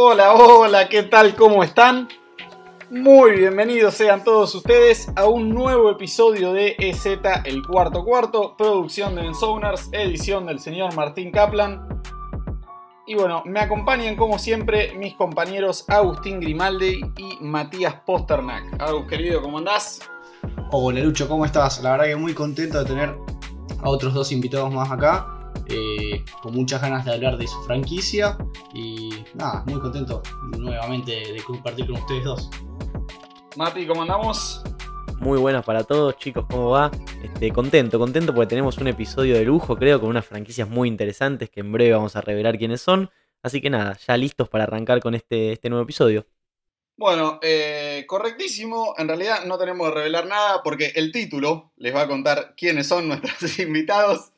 Hola, hola, ¿qué tal? ¿Cómo están? Muy bienvenidos sean todos ustedes a un nuevo episodio de EZ El Cuarto Cuarto, producción de Ensonars, edición del señor Martín Kaplan. Y bueno, me acompañan como siempre mis compañeros Agustín Grimaldi y Matías Posternak. Agus, querido, ¿cómo andás? Hola Lucho, ¿cómo estás? La verdad que muy contento de tener a otros dos invitados más acá. Eh, con muchas ganas de hablar de su franquicia y nada, muy contento nuevamente de compartir con ustedes dos. Mati, ¿cómo andamos? Muy buenas para todos, chicos, ¿cómo va? Este, contento, contento porque tenemos un episodio de lujo, creo, con unas franquicias muy interesantes que en breve vamos a revelar quiénes son. Así que nada, ya listos para arrancar con este, este nuevo episodio. Bueno, eh, correctísimo. En realidad no tenemos que revelar nada porque el título les va a contar quiénes son nuestros invitados.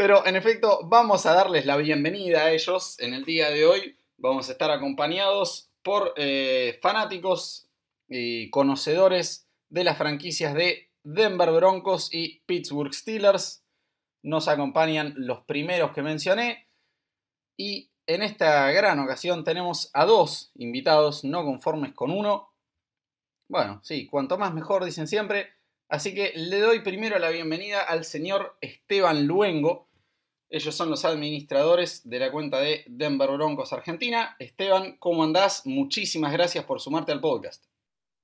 Pero en efecto, vamos a darles la bienvenida a ellos en el día de hoy. Vamos a estar acompañados por eh, fanáticos y conocedores de las franquicias de Denver Broncos y Pittsburgh Steelers. Nos acompañan los primeros que mencioné. Y en esta gran ocasión tenemos a dos invitados no conformes con uno. Bueno, sí, cuanto más mejor, dicen siempre. Así que le doy primero la bienvenida al señor Esteban Luengo, ellos son los administradores de la cuenta de Denver Broncos Argentina. Esteban, ¿cómo andás? Muchísimas gracias por sumarte al podcast.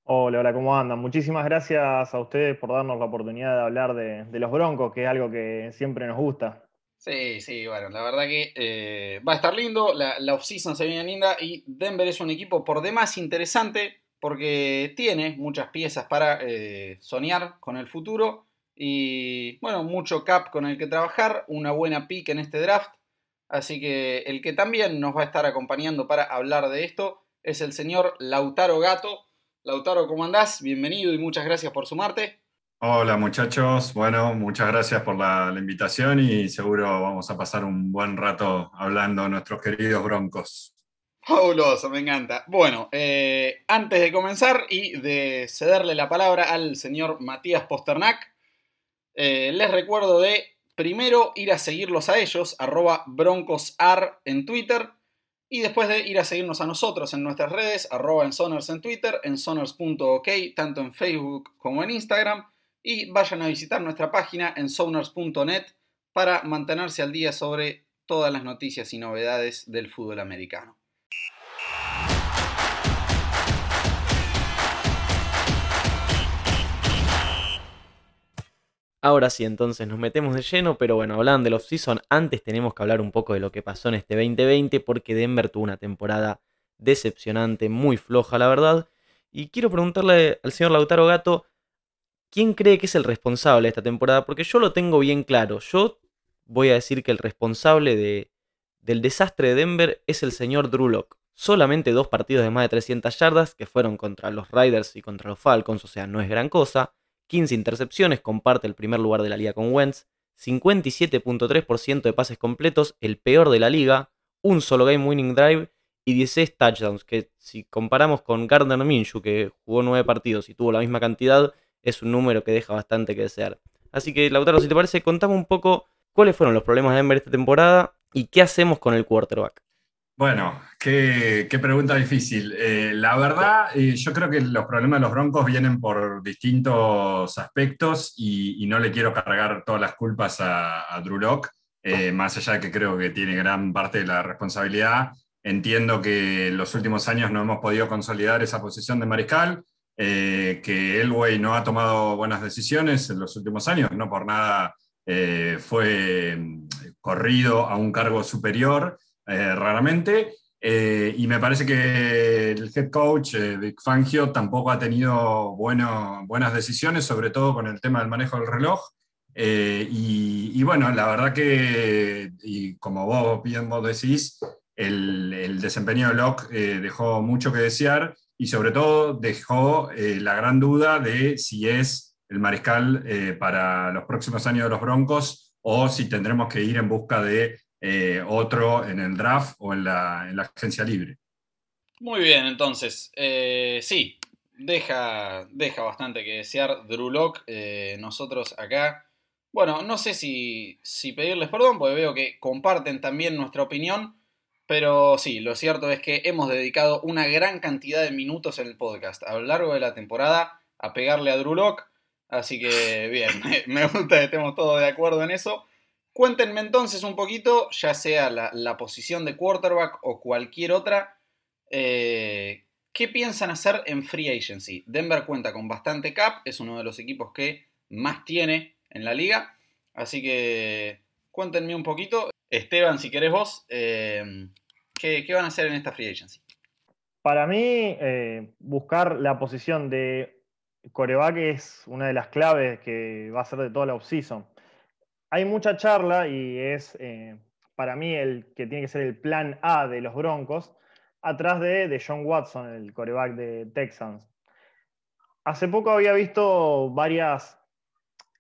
Hola, hola, ¿cómo andan? Muchísimas gracias a ustedes por darnos la oportunidad de hablar de, los Broncos, que es algo que siempre nos gusta. Sí, sí, bueno, la verdad que eh, va a estar lindo, la, la off-season se viene linda y Denver es un equipo por demás interesante porque tiene muchas piezas para eh, soñar con el futuro y bueno, mucho cap con el que trabajar, una buena pick en este draft. Así que el que también nos va a estar acompañando para hablar de esto es el señor Lautaro Gato. Lautaro, ¿cómo andás? Bienvenido y muchas gracias por sumarte. Hola muchachos, bueno, muchas gracias por la, invitación y seguro vamos a pasar un buen rato hablando de nuestros queridos broncos. Fabuloso, me encanta. Bueno, eh, antes de comenzar y de cederle la palabra al señor Matías Posternak, eh, les recuerdo de primero ir a seguirlos a ellos, arroba broncosar en Twitter, y después de ir a seguirnos a nosotros en nuestras redes, arroba ensoners en Twitter, ensoners.ok, tanto en Facebook como en Instagram, y vayan a visitar nuestra página ensoners.net para mantenerse al día sobre todas las noticias y novedades del fútbol americano. Ahora sí, entonces nos metemos de lleno, pero bueno, hablando del off-season, antes tenemos que hablar un poco de lo que pasó en este 2020, porque Denver tuvo una temporada decepcionante, muy floja, la verdad. Y quiero preguntarle al señor Lautaro Gato, ¿quién cree que es el responsable de esta temporada? Porque yo lo tengo bien claro. Yo voy a decir que el responsable de, del desastre de Denver es el señor Drew Locke. Solamente dos partidos de más de 300 yardas, que fueron contra los Riders y contra los Falcons, o sea, no es gran cosa. 15 intercepciones, comparte el primer lugar de la liga con Wentz, 57.3% de pases completos, el peor de la liga, un solo game winning drive y 16 touchdowns, que si comparamos con Gardner Minshew, que jugó 9 partidos y tuvo la misma cantidad, es un número que deja bastante que desear. Así que, Lautaro, si te parece, contame un poco cuáles fueron los problemas de Denver esta temporada y qué hacemos con el quarterback. Bueno, qué, pregunta difícil. Eh, la verdad, eh, yo creo que los problemas de los Broncos vienen por distintos aspectos y, no le quiero cargar todas las culpas a, a Drew Locke, eh, más allá de que creo que tiene gran parte de la responsabilidad. Entiendo que en los últimos años no hemos podido consolidar esa posición de mariscal, que Elway no ha tomado buenas decisiones en los últimos años, no por nada fue mm, corrido a un cargo superior. Eh, raramente. Eh, y me parece que el head coach, eh, Vic Fangio, tampoco ha tenido bueno, buenas decisiones, sobre todo con el tema del manejo del reloj. Y, bueno, la verdad que, y como vos bien vos decís, el, el desempeño de Locke dejó mucho que desear y sobre todo dejó la gran duda de si es el mariscal para los próximos años de los Broncos o si tendremos que ir en busca de eh, otro en el draft o en la, agencia libre. Muy bien, entonces, eh, sí, deja, deja bastante que desear Drew Locke. Eh, nosotros acá, bueno, no sé si, si pedirles perdón, porque veo que comparten también nuestra opinión, Pero sí, lo cierto es que hemos dedicado una gran cantidad de minutos en el podcast a lo largo de la temporada a pegarle a Drew Lock. Así que bien, me gusta que estemos todos de acuerdo en eso. Cuéntenme entonces un poquito, ya sea la, posición de quarterback o cualquier otra, eh, ¿qué piensan hacer en free agency? Denver cuenta con bastante cap, es uno de los equipos que más tiene en la liga. Así que cuéntenme un poquito. Esteban, si querés vos, eh, ¿qué, van a hacer en esta free agency? Para mí, eh, buscar la posición de coreback es una de las claves que va a ser de toda la offseason. Hay mucha charla y es eh, para mí el que tiene que ser el plan A de los Broncos, atrás de, John Watson, el coreback de Texans. Hace poco había visto varias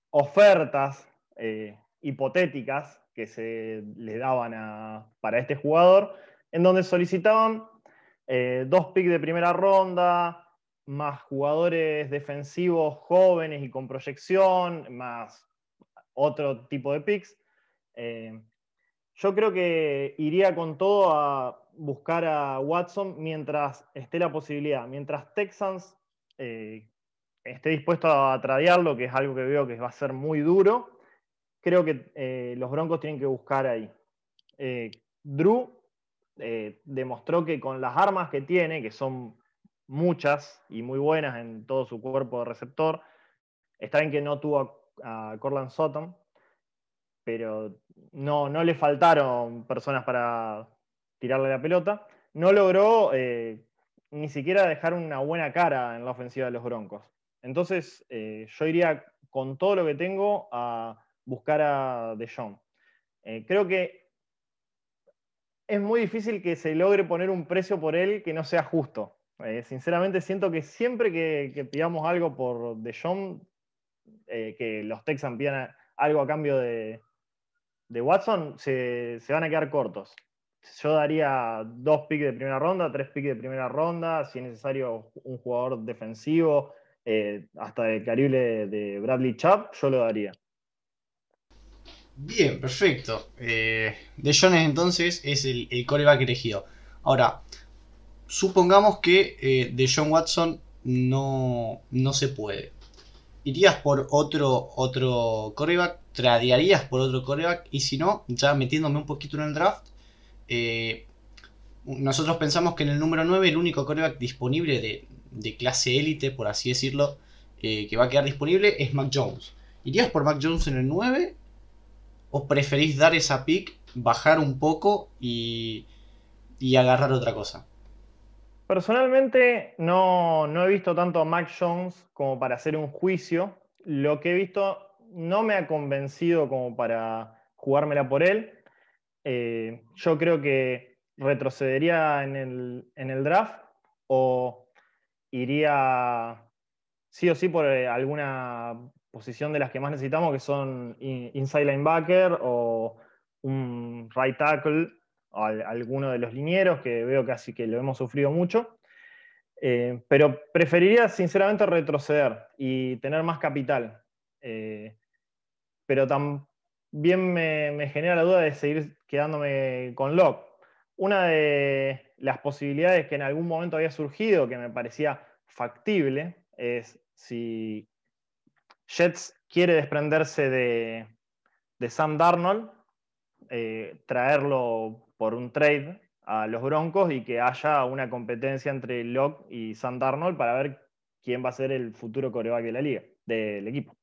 ofertas eh, hipotéticas que se le daban para este jugador, en donde solicitaban eh, dos picks de primera ronda, más jugadores defensivos jóvenes y con proyección, más otro tipo de picks. Eh, yo creo que iría con todo a buscar a Watson mientras esté la posibilidad, mientras Texans esté dispuesto a tradearlo, que es algo que veo que va a ser muy duro, creo que eh, los Broncos tienen que buscar ahí. Eh, Drew eh, demostró que con las armas que tiene, que son muchas y muy buenas en todo su cuerpo de receptor, está bien que no tuvo a, Corland Sutton, pero no, no le faltaron personas para tirarle la pelota. No logró ni siquiera dejar una buena cara en la ofensiva de los Broncos. Entonces, eh, yo iría con todo lo que tengo a buscar a De Jong. Eh, creo que es muy difícil que se logre poner un precio por él que no sea justo. Eh, sinceramente, siento que siempre que, pidamos algo por De Jong, que los Texans pidan algo a cambio de, Watson, se, se, van a quedar cortos. Yo daría dos picks de primera ronda, tres picks de primera ronda, si es necesario un jugador defensivo, eh, hasta el carible de Bradley Chubb, yo lo daría. Bien, perfecto. Eh, de Jones entonces es el, el, coreback elegido. Ahora, supongamos que eh, de John Watson no, no se puede. ¿Irías por otro, otro coreback? ¿Tradearías por otro coreback? Y si no, ya metiéndome un poquito en el draft, nosotros pensamos que en el número 9 el único coreback disponible de, de clase élite, por así decirlo, eh, que va a quedar disponible es Mac Jones. ¿Irías por Mac Jones en el 9? ¿O preferís dar esa pick, bajar un poco y, y agarrar otra cosa? Personalmente no, he visto tanto a Mac Jones como para hacer un juicio. Lo que he visto no me ha convencido como para jugármela por él. Eh, yo creo que retrocedería en el, en el draft o iría sí o sí por eh, alguna posición de las que más necesitamos, que son inside linebacker o un right tackle, o alguno de los linieros, que veo casi que lo hemos sufrido mucho. Eh, pero preferiría sinceramente retroceder y tener más capital. Eh, pero también me, genera la duda de seguir quedándome con Locke. Una de las posibilidades que en algún momento había surgido, que me parecía factible, es si Jets quiere desprenderse de, Sam Darnold, eh, traerlo por un trade a los Broncos y que haya una competencia entre Locke y Sam Darnold para ver quién va a ser el futuro coreback de la liga, del equipo.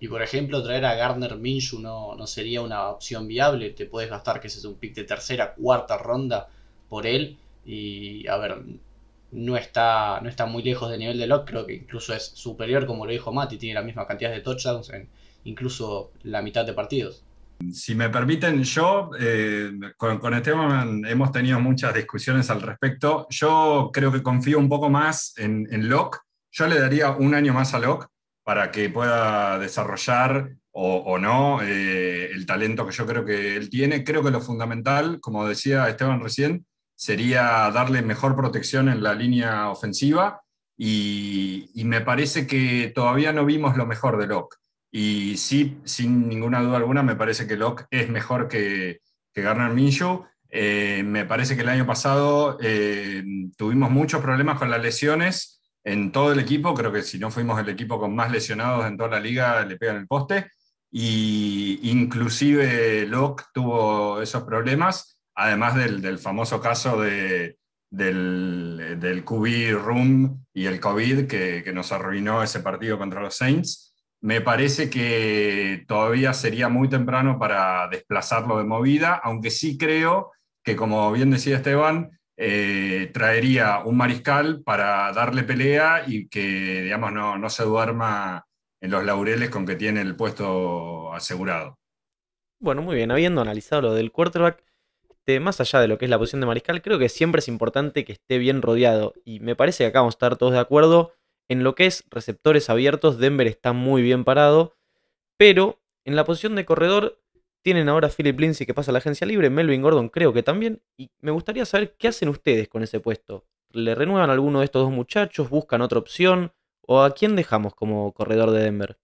Y por ejemplo, traer a Gardner Minshew no, no sería una opción viable. Te puedes gastar que ese es un pick de tercera, cuarta ronda por él y a ver, no está, no está muy lejos del nivel de Locke, creo que incluso es superior, como lo dijo Mati, tiene la misma cantidad de touchdowns en incluso la mitad de partidos. Si me permiten, yo eh, con, Esteban hemos tenido muchas discusiones al respecto. Yo creo que confío un poco más en, en Locke. Yo le daría un año más a Locke para que pueda desarrollar o, no eh, el talento que yo creo que él tiene. Creo que lo fundamental, como decía Esteban recién, sería darle mejor protección en la línea ofensiva y, me parece que todavía no vimos lo mejor de Locke. Y sí, sin ninguna duda alguna, me parece que Locke es mejor que, que Garner Minshew. Eh, me parece que el año pasado eh, tuvimos muchos problemas con las lesiones en todo el equipo. Creo que si no fuimos el equipo con más lesionados en toda la liga, le pegan el poste. Y inclusive Locke tuvo esos problemas, además del, famoso caso de, del, del QB Room y el COVID que, que nos arruinó ese partido contra los Saints. Me parece que todavía sería muy temprano para desplazarlo de movida, aunque sí creo que, como bien decía Esteban, eh, traería un mariscal para darle pelea y que, digamos, no, no se duerma en los laureles con que tiene el puesto asegurado. Bueno, muy bien, habiendo analizado lo del quarterback, este, más allá de lo que es la posición de mariscal, creo que siempre es importante que esté bien rodeado. Y me parece que acá vamos a estar todos de acuerdo en lo que es receptores abiertos, Denver está muy bien parado, pero en la posición de corredor tienen ahora Philip Lindsay que pasa a la agencia libre, Melvin Gordon creo que también, y me gustaría saber qué hacen ustedes con ese puesto. ¿Le renuevan alguno de estos dos muchachos? ¿Buscan otra opción? ¿O a quién dejamos como corredor de Denver?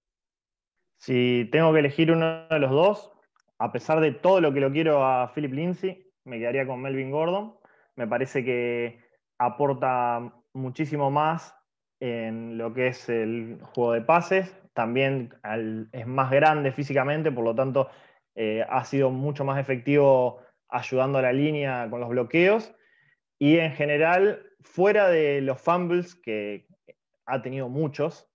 Si tengo que elegir uno de los dos, a pesar de todo lo que lo quiero a Philip Lindsay, me quedaría con Melvin Gordon. Me parece que aporta muchísimo más en lo que es el juego de pases. También es más grande físicamente, por lo tanto eh, ha sido mucho más efectivo ayudando a la línea con los bloqueos. Y en general, fuera de los fumbles, que ha tenido muchos,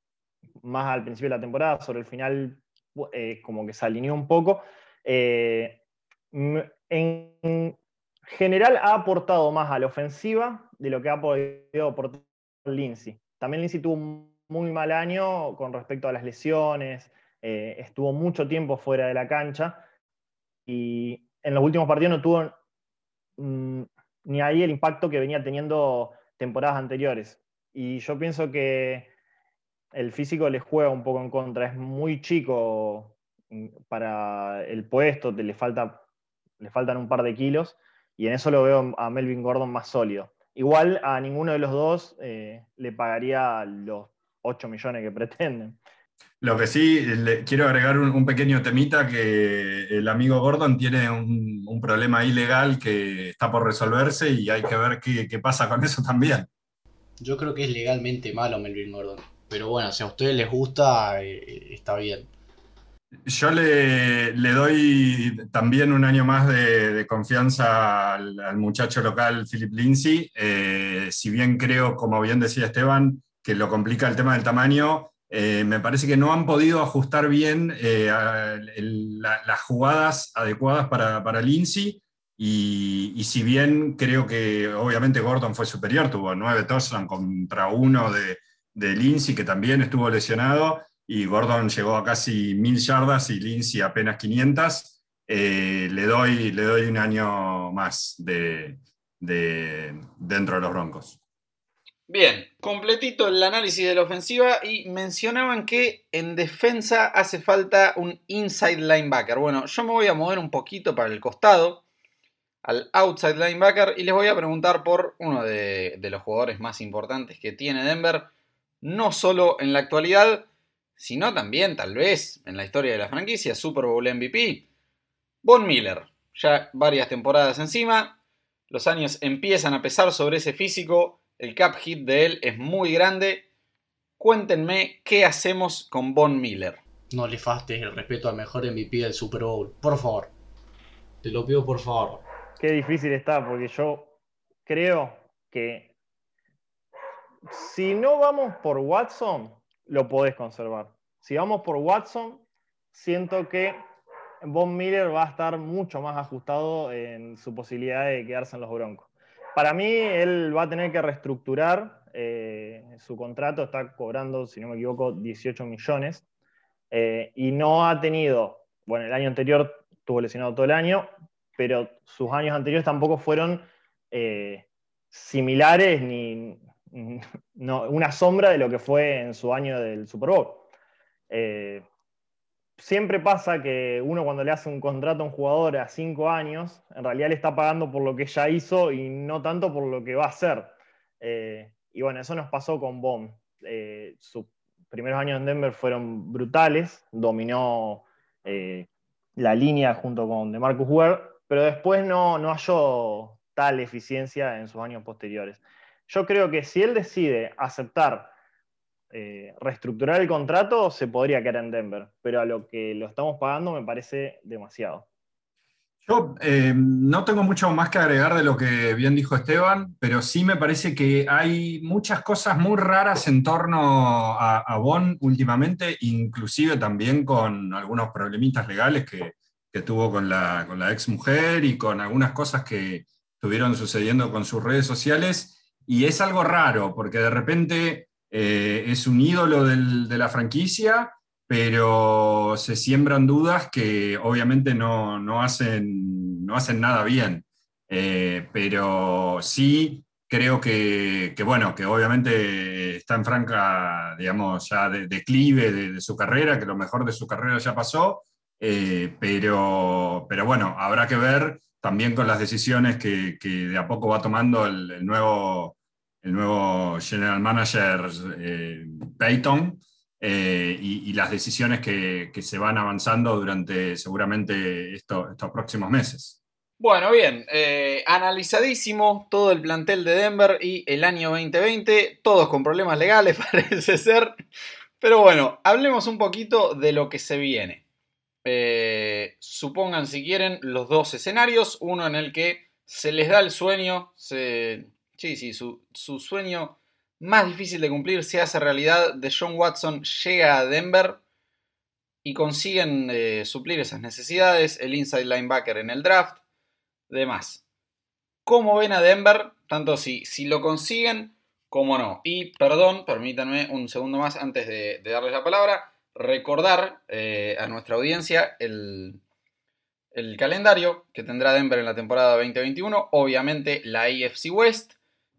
más al principio de la temporada, sobre el final eh, como que se alineó un poco, eh, en general ha aportado más a la ofensiva de lo que ha podido aportar Lindsay. También Lindsay tuvo un muy mal año con respecto a las lesiones, eh, estuvo mucho tiempo fuera de la cancha y en los últimos partidos no tuvo ni ahí el impacto que venía teniendo temporadas anteriores. Y yo pienso que el físico le juega un poco en contra, es muy chico para el puesto, le, falta, le faltan un par de kilos y en eso lo veo a Melvin Gordon más sólido. Igual a ninguno de los dos eh, le pagaría los 8 millones que pretenden. Lo que sí, le quiero agregar un, pequeño temita que el amigo Gordon tiene un, problema ilegal que está por resolverse y hay que ver qué, pasa con eso también. Yo creo que es legalmente malo Melvin Gordon, pero bueno, si a ustedes les gusta, eh, está bien. Yo le, doy también un año más de, confianza al, muchacho local, Philip Lindsay. Eh, si bien creo, como bien decía Esteban, que lo complica el tema del tamaño, eh, me parece que no han podido ajustar bien eh, las jugadas adecuadas para, Lindsay. Y, si bien creo que obviamente Gordon fue superior, tuvo nueve touchdowns contra uno de Lindsay, que también estuvo lesionado y Gordon llegó a casi mil yardas y Lindsay apenas 500. Eh, le, doy, le doy un año más de, dentro de los Broncos. Bien, completito el análisis de la ofensiva y mencionaban que en defensa hace falta un inside linebacker. Bueno, yo me voy a mover un poquito para el costado, al outside linebacker, y les voy a preguntar por uno de los jugadores más importantes que tiene Denver, no solo en la actualidad, sino también, tal vez, en la historia de la franquicia, Super Bowl MVP. Von Miller, ya varias temporadas encima, los años empiezan a pesar sobre ese físico, el cap hit de él es muy grande. Cuéntenme qué hacemos con Von Miller. No le fastes el respeto al mejor MVP del Super Bowl, por favor. Te lo pido por favor. Qué difícil está, porque yo creo que si no vamos por Watson, lo podés conservar. Si vamos por Watson, siento que Von Miller va a estar mucho más ajustado en su posibilidad de quedarse en los Broncos. Para mí, él va a tener que reestructurar eh, su contrato, está cobrando, si no me equivoco, 18 millones, eh, y no ha tenido, bueno, el año anterior tuvo lesionado todo el año, pero sus años anteriores tampoco fueron eh, similares ni, no, una sombra de lo que fue en su año del Super Bowl. Eh, siempre pasa que uno cuando le hace un contrato a un jugador a cinco años, en realidad le está pagando por lo que ya hizo y no tanto por lo que va a hacer. Eh, y bueno, eso nos pasó con Bond. Eh, sus primeros años en Denver fueron brutales, dominó la línea junto con DeMarcus Ware, pero después no, no halló tal eficiencia en sus años posteriores. Yo creo que si él decide aceptar eh, reestructurar el contrato, se podría quedar en Denver, pero a lo que lo estamos pagando me parece demasiado. Yo eh, no tengo mucho más que agregar de lo que bien dijo Esteban, pero sí me parece que hay muchas cosas muy raras en torno a, a Bon últimamente, inclusive también con algunos problemitas legales que, tuvo con la ex mujer y con algunas cosas que estuvieron sucediendo con sus redes sociales. Y es algo raro, porque de repente eh, es un ídolo de la franquicia, pero se siembran dudas que obviamente no, hacen, no hacen nada bien. Eh, pero sí creo que, bueno, que obviamente está en franca, digamos, ya de, declive de, su carrera, que lo mejor de su carrera ya pasó, eh, pero, pero bueno, habrá que ver también con las decisiones que, de a poco va tomando el nuevo el nuevo general manager eh, Peyton eh, y, las decisiones que, se van avanzando durante seguramente estos próximos meses. Bueno, bien, eh, analizadísimo todo el plantel de Denver y el año 2020, todos con problemas legales parece ser, pero bueno, hablemos un poquito de lo que se viene. supongan si quieren los dos escenarios, uno en el que se les da el sueño, se, Sí, sí, su, sueño más difícil de cumplir se hace realidad. De John Watson llega a Denver y consiguen eh, suplir esas necesidades. El inside linebacker en el draft, demás. ¿Cómo ven a Denver? Tanto si, lo consiguen como no. Y perdón, permítanme un segundo más antes de, darles la palabra. Recordar eh, a nuestra audiencia el, el calendario que tendrá Denver en la temporada 2021. Obviamente la AFC West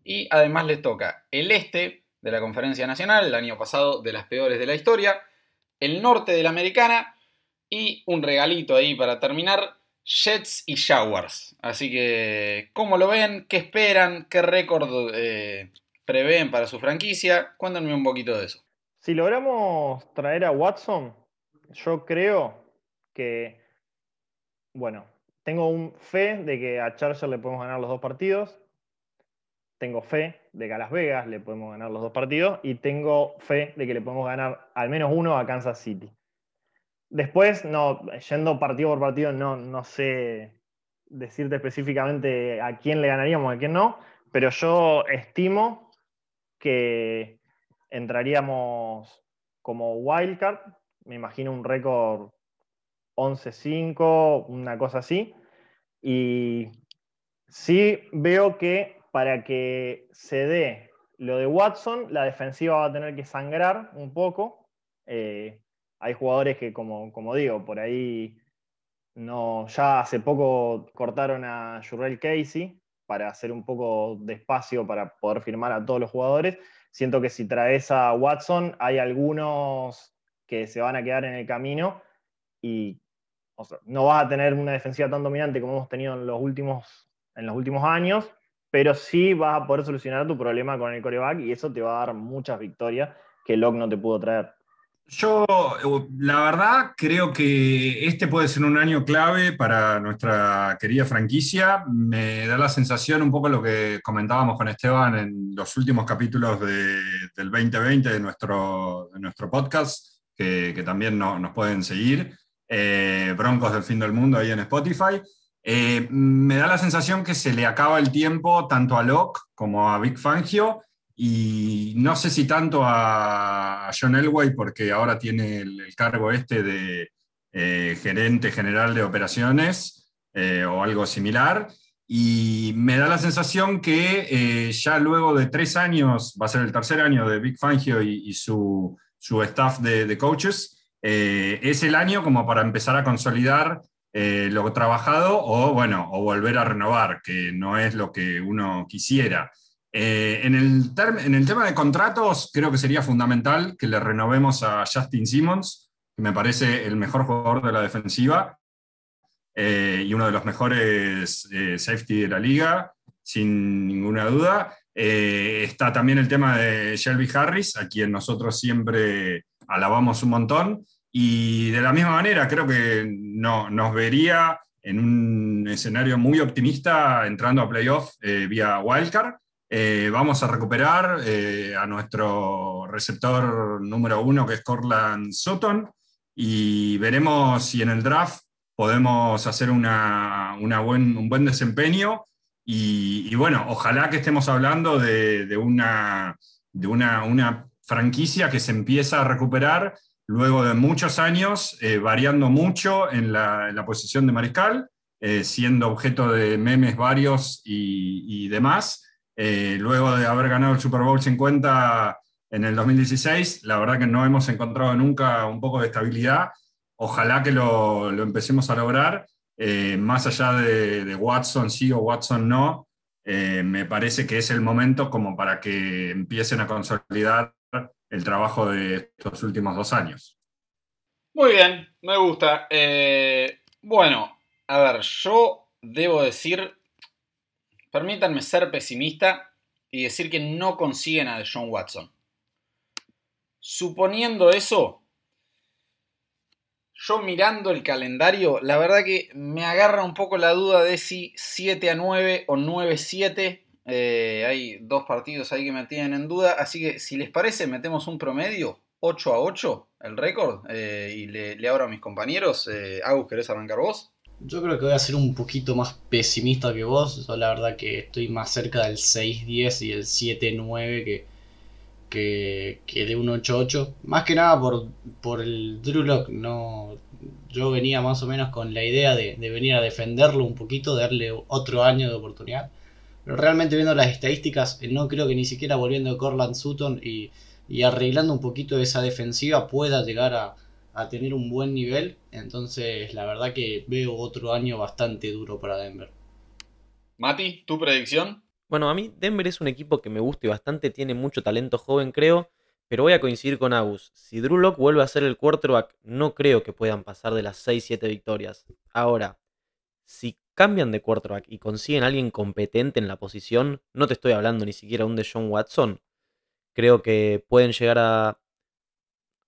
y además les toca el este de la Conferencia Nacional, el año pasado de las peores de la historia, el norte de la Americana y un regalito ahí para terminar, Jets y Showers. Así que, ¿cómo lo ven? ¿Qué esperan? ¿Qué récord eh, prevén para su franquicia? Cuéntenme un poquito de eso. Si logramos traer a Watson, yo creo que, bueno, tengo un fe de que a Charger le podemos ganar los dos partidos tengo fe de que a Las Vegas le podemos ganar los dos partidos y tengo fe de que le podemos ganar al menos uno a Kansas City. Después, no, yendo partido por partido, no, no sé decirte específicamente a quién le ganaríamos, a quién no, pero yo estimo que entraríamos como wildcard, me imagino un récord 11-5, una cosa así, y sí veo que para que se dé lo de Watson, la defensiva va a tener que sangrar un poco. Eh, hay jugadores que, como, digo, por ahí no, ya hace poco cortaron a Jurrell Casey para hacer un poco de espacio para poder firmar a todos los jugadores. Siento que si traes a Watson, hay algunos que se van a quedar en el camino y no vas a tener una defensiva tan dominante como hemos tenido en los últimos, en los últimos años, pero sí vas a poder solucionar tu problema con el coreback y eso te va a dar muchas victorias que Locke no te pudo traer. Yo, la verdad, creo que este puede ser un año clave para nuestra querida franquicia. Me da la sensación, un poco lo que comentábamos con Esteban en los últimos capítulos del 2020 de nuestro, nuestro podcast, que, también nos pueden seguir. Eh, Broncos del Fin del Mundo ahí en Spotify. Eh, me da la sensación que se le acaba el tiempo tanto a Locke como a Big Fangio y no sé si tanto a John Elway porque ahora tiene el, cargo este de eh, gerente general de operaciones eh, o algo similar. Y me da la sensación que ya luego de tres años, va a ser el tercer año de Big Fangio y, su, staff de, de coaches, es el año como para empezar a consolidar eh, lo trabajado o, bueno, o volver a renovar, que no es lo que uno quisiera. Eh, en, el en, el tema de contratos, creo que sería fundamental que le renovemos a Justin Simmons, que me parece el mejor jugador de la defensiva eh, y uno de los mejores safety de la liga, sin ninguna duda. está también el tema de Shelby Harris, a quien nosotros siempre alabamos un montón. Y de la misma manera, creo que no, nos vería en un escenario muy optimista entrando a playoff eh, vía Wildcard. Eh, vamos a recuperar eh, a nuestro receptor número uno, que es Corland Sutton, y veremos si en el draft podemos hacer una, buen, un buen desempeño. Y, bueno, ojalá que estemos hablando de, una, de una, franquicia que se empieza a recuperar luego de muchos años, eh, variando mucho en la, posición de mariscal, siendo objeto de memes varios y, y demás. Eh, luego de haber ganado el Super Bowl 50 en el 2016, la verdad que no hemos encontrado nunca un poco de estabilidad. Ojalá que lo, empecemos a lograr, eh, más allá de, Watson sí o Watson no. Eh, me parece que es el momento como para que empiecen a consolidar el trabajo de estos últimos dos años. Muy bien, me gusta. bueno, a ver, yo debo decir Permítanme ser pesimista y decir que no consiguen a John Watson. Suponiendo eso, yo mirando el calendario, la verdad que me agarra un poco la duda de si 7 a 9 o 9 a 7. Eh, hay dos partidos ahí que me tienen en duda. Así que si les parece, metemos un promedio 8 a 8, el récord. Eh, y le, abro a mis compañeros. Eh, Agus, ¿querés arrancar vos? Yo creo que voy a ser un poquito más pesimista que vos. Yo la verdad que estoy más cerca del 6-10 y el 7-9 que, que, que, de un 8-8. Más que nada por, por el Drew No, yo venía más o menos con la idea de, venir a defenderlo un poquito, darle otro año de oportunidad. Pero realmente viendo las estadísticas, eh, no creo que ni siquiera volviendo a Corland Sutton y, y arreglando un poquito esa defensiva pueda llegar a, a tener un buen nivel. Entonces, la verdad que veo otro año bastante duro para Denver. Mati, ¿tu predicción? Bueno, a mí Denver es un equipo que me gusta y bastante, tiene mucho talento joven, creo. Pero voy a coincidir con Agus. Si Drew Locke vuelve a ser el quarterback, no creo que puedan pasar de las 6-7 victorias. Ahora, si cambian de quarterback y consiguen a alguien competente en la posición, no te estoy hablando ni siquiera un de John Watson, creo que pueden llegar a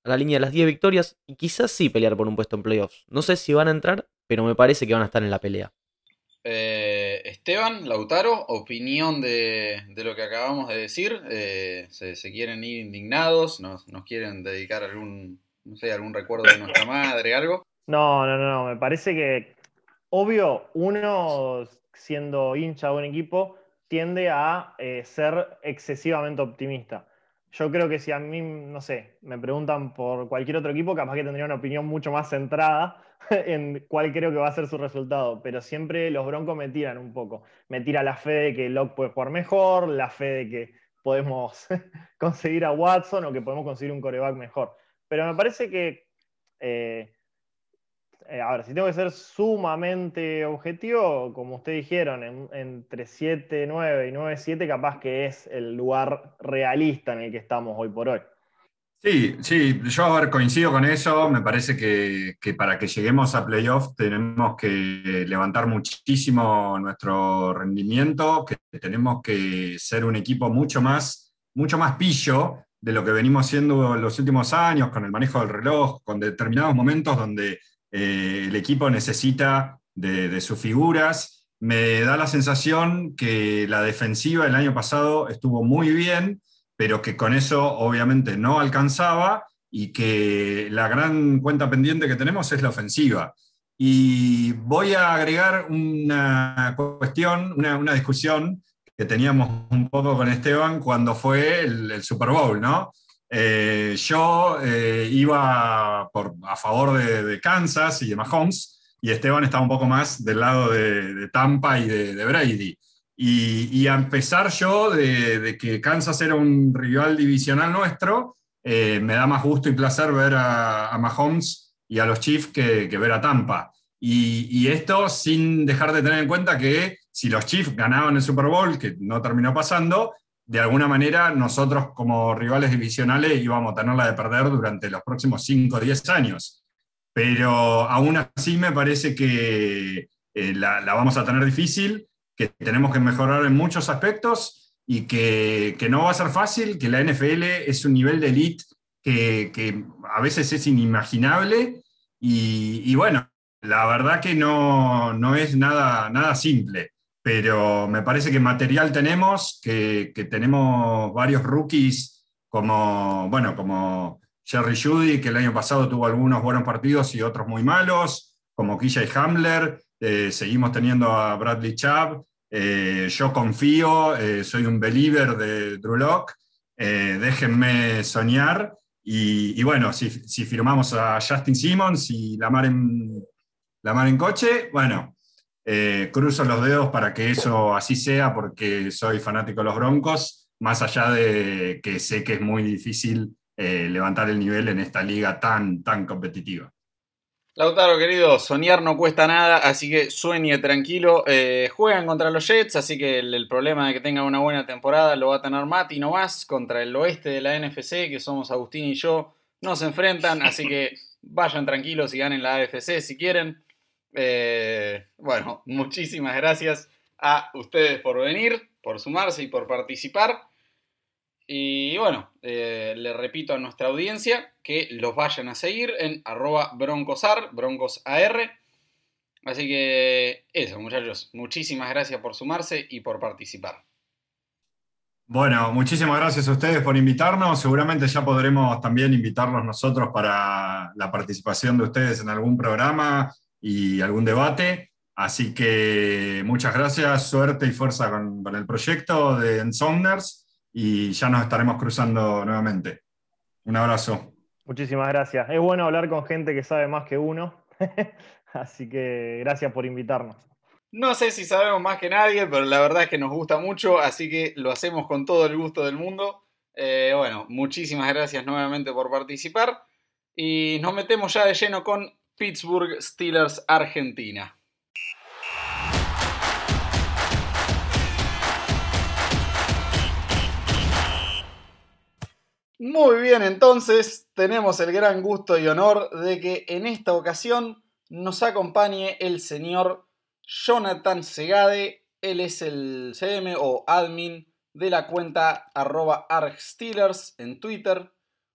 a la línea de las 10 victorias y quizás sí pelear por un puesto en playoffs. No sé si van a entrar, pero me parece que van a estar en la pelea. Eh, Esteban, Lautaro, opinión de, lo que acabamos de decir. Eh, se, quieren ir indignados? Nos, quieren dedicar algún, no sé, algún recuerdo de nuestra madre, algo? No, no, no. Me parece que, obvio, uno siendo hincha de un equipo tiende a eh, ser excesivamente optimista. Yo creo que si a mí, no sé, me preguntan por cualquier otro equipo, capaz que tendría una opinión mucho más centrada en cuál creo que va a ser su resultado. Pero siempre los Broncos me tiran un poco. Me tira la fe de que Locke puede jugar mejor, la fe de que podemos conseguir a Watson o que podemos conseguir un coreback mejor. Pero me parece que eh, eh, ahora, si tengo que ser sumamente objetivo, como ustedes dijeron, entre 7, 9 y 9, 7, capaz que es el lugar realista en el que estamos hoy por hoy. Sí, sí, yo coincido con eso. Me parece que, para que lleguemos a playoff tenemos que levantar muchísimo nuestro rendimiento, que tenemos que ser un equipo mucho más, mucho más pillo de lo que venimos haciendo en los últimos años, con el manejo del reloj, con determinados momentos donde eh, el equipo necesita de, sus figuras. Me da la sensación que la defensiva el año pasado estuvo muy bien, pero que con eso obviamente no alcanzaba y que la gran cuenta pendiente que tenemos es la ofensiva. Y voy a agregar una cuestión, una, discusión que teníamos un poco con Esteban cuando fue el Super Bowl, ¿no? Eh, yo eh, iba a favor de, Kansas y de Mahomes, y Esteban estaba un poco más del lado de, Tampa y de, Brady. Y, a empezar yo de, que Kansas era un rival divisional nuestro, eh, me da más gusto y placer ver a, Mahomes y a los Chiefs que, ver a Tampa. Y, y, esto sin dejar de tener en cuenta que si los Chiefs ganaban el Super Bowl, que no terminó pasando, de alguna manera nosotros como rivales divisionales íbamos a tenerla de perder durante los próximos 5 o 10 años. Pero aún así me parece que eh, la, vamos a tener difícil, que tenemos que mejorar en muchos aspectos y que, no va a ser fácil, que la NFL es un nivel de elite que, a veces es inimaginable. Y, bueno, La verdad que no, no es nada, nada simple, pero me parece que material tenemos, que, tenemos varios rookies como, bueno, como Jerry Judy, que el año pasado tuvo algunos buenos partidos y otros muy malos, como KJ Hamler, eh, seguimos teniendo a Bradley Chubb, eh, yo confío, eh, soy un believer de Drew déjenme soñar, y, bueno, si, si, firmamos a Justin Simmons y la mar en, la mar en coche, bueno, cruzo los dedos para que eso así sea, porque soy fanático de los Broncos, más allá de que sé que es muy difícil levantar el nivel en esta liga tan, tan competitiva. Lautaro, querido, soñar no cuesta nada, así que sueñe tranquilo. Eh, juegan contra los Jets, así que el, problema de que tengan una buena temporada lo va a tener Mati nomás. Contra el oeste de la NFC, que somos Agustín y yo, no se enfrentan, así que vayan tranquilos y ganen la AFC si quieren. Eh, bueno, muchísimas gracias a ustedes por venir, por sumarse y por participar. Y bueno, eh, le repito a nuestra audiencia que los vayan a seguir en arroba broncosar, broncosar. Así que eso, muchachos, muchísimas gracias por sumarse y por participar. Bueno, muchísimas gracias a ustedes por invitarnos. Seguramente ya podremos también invitarlos nosotros para la participación de ustedes en algún programa y algún debate. Así que muchas gracias, suerte y fuerza con, el proyecto de Ensomners y ya nos estaremos cruzando nuevamente. Un abrazo. Muchísimas gracias. Es bueno hablar con gente que sabe más que uno, así que gracias por invitarnos. No sé si sabemos más que nadie, pero la verdad es que nos gusta mucho, así que lo hacemos con todo el gusto del mundo. Eh, bueno, muchísimas gracias nuevamente por participar y nos metemos ya de lleno con Pittsburgh Steelers Argentina. Muy bien, entonces tenemos el gran gusto y honor de que en esta ocasión nos acompañe el señor Jonathan Segade. Él es el CM o admin de la cuenta arroba argstealers en Twitter.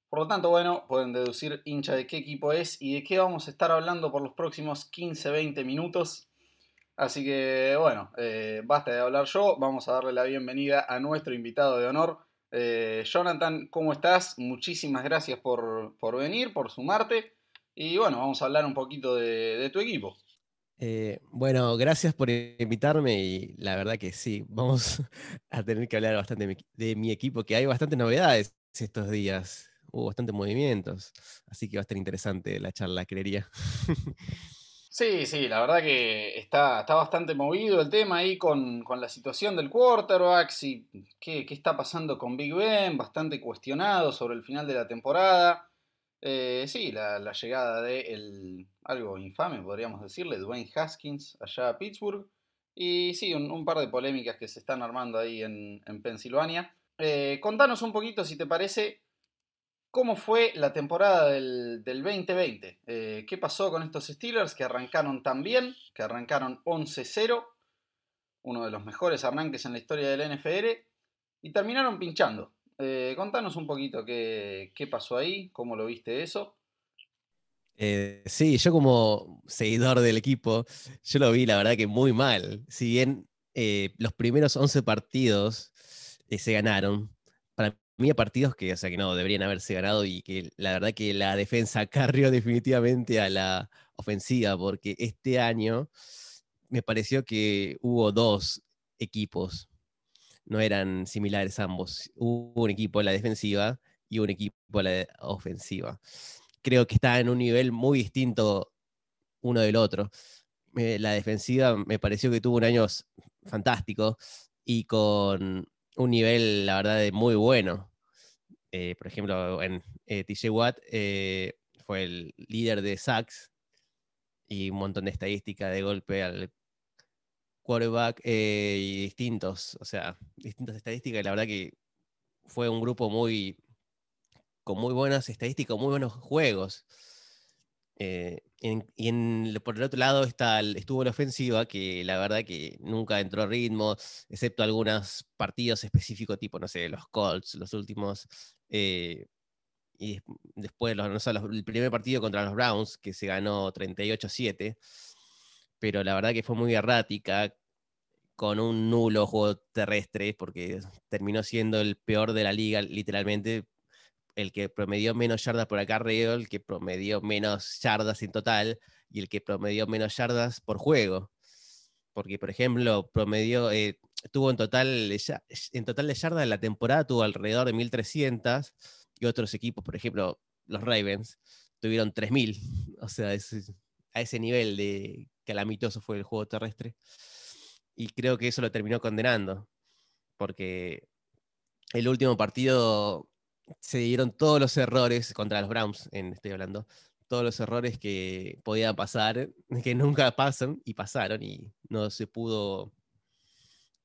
Por lo tanto, bueno, pueden deducir hincha de qué equipo es y de qué vamos a estar hablando por los próximos 15-20 minutos. Así que, bueno, eh, basta de hablar yo. Vamos a darle la bienvenida a nuestro invitado de honor, eh, Jonathan, ¿cómo estás? Muchísimas gracias por, venir, por sumarte. Y bueno, vamos a hablar un poquito de, tu equipo. Eh, bueno, gracias por invitarme y la verdad que sí, vamos a tener que hablar bastante de mi, equipo, que hay bastantes novedades estos días, hubo bastantes movimientos, así que va a estar interesante la charla, creería. Sí, sí, la verdad que está, está bastante movido el tema ahí con, la situación del quarterback, y qué, está pasando con Big Ben, bastante cuestionado sobre el final de la temporada. Eh, sí, la, llegada de el, algo infame, podríamos decirle, Dwayne Haskins allá a Pittsburgh. Y sí, un, par de polémicas que se están armando ahí en, en Pensilvania. Eh, contanos un poquito, si te parece, ¿Cómo fue la temporada del, 2020? Eh, ¿Qué pasó con estos Steelers que arrancaron tan bien, que arrancaron 11-0, uno de los mejores arranques en la historia del NFL, y terminaron pinchando? Eh, contanos un poquito qué, pasó ahí, cómo lo viste eso. Eh, sí, yo como seguidor del equipo, yo lo vi la verdad que muy mal. Si bien los primeros 11 partidos se ganaron, había partidos que, o sea, que no deberían haberse ganado y que la verdad que la defensa carrió definitivamente a la ofensiva, porque este año me pareció que hubo dos equipos, no eran similares ambos. Hubo un equipo en la defensiva y un equipo en la ofensiva. Creo que está en un nivel muy distinto uno del otro. la defensiva me pareció que tuvo un año fantástico y con un nivel, la verdad, de muy bueno. Eh, por ejemplo, en eh, TJ Watt eh, fue el líder de sacks y un montón de estadísticas de golpe al quarterback y distintos, o sea, distintas estadísticas. Y la verdad que fue un grupo muy con muy buenas estadísticas, muy buenos juegos. Eh, y por el otro lado está estuvo la ofensiva, que la verdad que nunca entró a ritmo, excepto algunos partidos específicos, tipo, no sé, los Colts, los últimos. Eh, y después el primer partido contra los Browns, que se ganó 38-7, pero la verdad que fue muy errática, con un nulo juego terrestre, porque terminó siendo el peor de la liga, literalmente, el que promedió menos yardas por acarreo, el que promedió menos yardas en total, y el que promedió menos yardas por juego. Porque, por ejemplo, promedió, eh, tuvo en total, en total de yardas en la temporada, tuvo alrededor de 1300, y otros equipos, por ejemplo, los Ravens, tuvieron 3000. O sea, a ese nivel de calamitoso fue el juego terrestre. Y creo que eso lo terminó condenando, porque el último partido se dieron todos los errores contra los Browns, en, estoy hablando, todos los errores que podían pasar, que nunca pasan y pasaron y no se pudo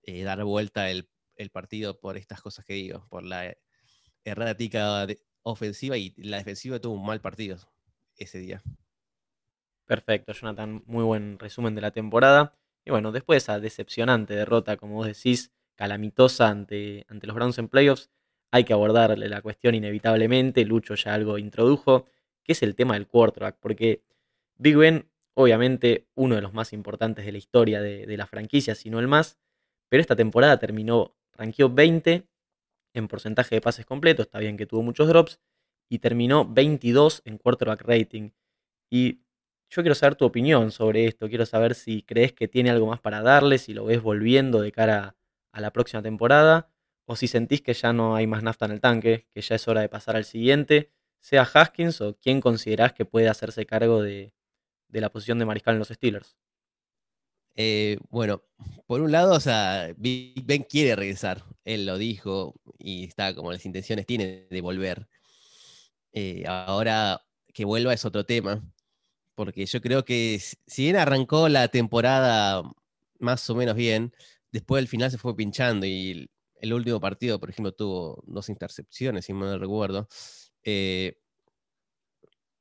eh, dar vuelta el, el, partido por estas cosas que digo, por la errática ofensiva y la defensiva tuvo un mal partido ese día. Perfecto, Jonathan, muy buen resumen de la temporada. Y bueno, después de esa decepcionante derrota, como vos decís, calamitosa ante, ante los Browns en playoffs, hay que abordarle la cuestión inevitablemente. Lucho ya algo introdujo, que es el tema del quarterback, porque Big Ben, obviamente, uno de los más importantes de la historia de, la franquicia, si no el más, pero esta temporada terminó, ranqueó 20 en porcentaje de pases completos, está bien que tuvo muchos drops, y terminó 22 en quarterback rating. Y yo quiero saber tu opinión sobre esto, quiero saber si crees que tiene algo más para darle, si lo ves volviendo de cara a la próxima temporada, o si sentís que ya no hay más nafta en el tanque, que ya es hora de pasar al siguiente, sea Haskins o quién considerás que puede hacerse cargo de, la posición de mariscal en los Steelers. Eh, bueno, por un lado, o sea, Ben quiere regresar, él lo dijo y está como las intenciones tiene de volver. Eh, ahora que vuelva es otro tema, porque yo creo que si bien arrancó la temporada más o menos bien, después del final se fue pinchando y el, último partido, por ejemplo, tuvo dos intercepciones, si mal no recuerdo. Eh,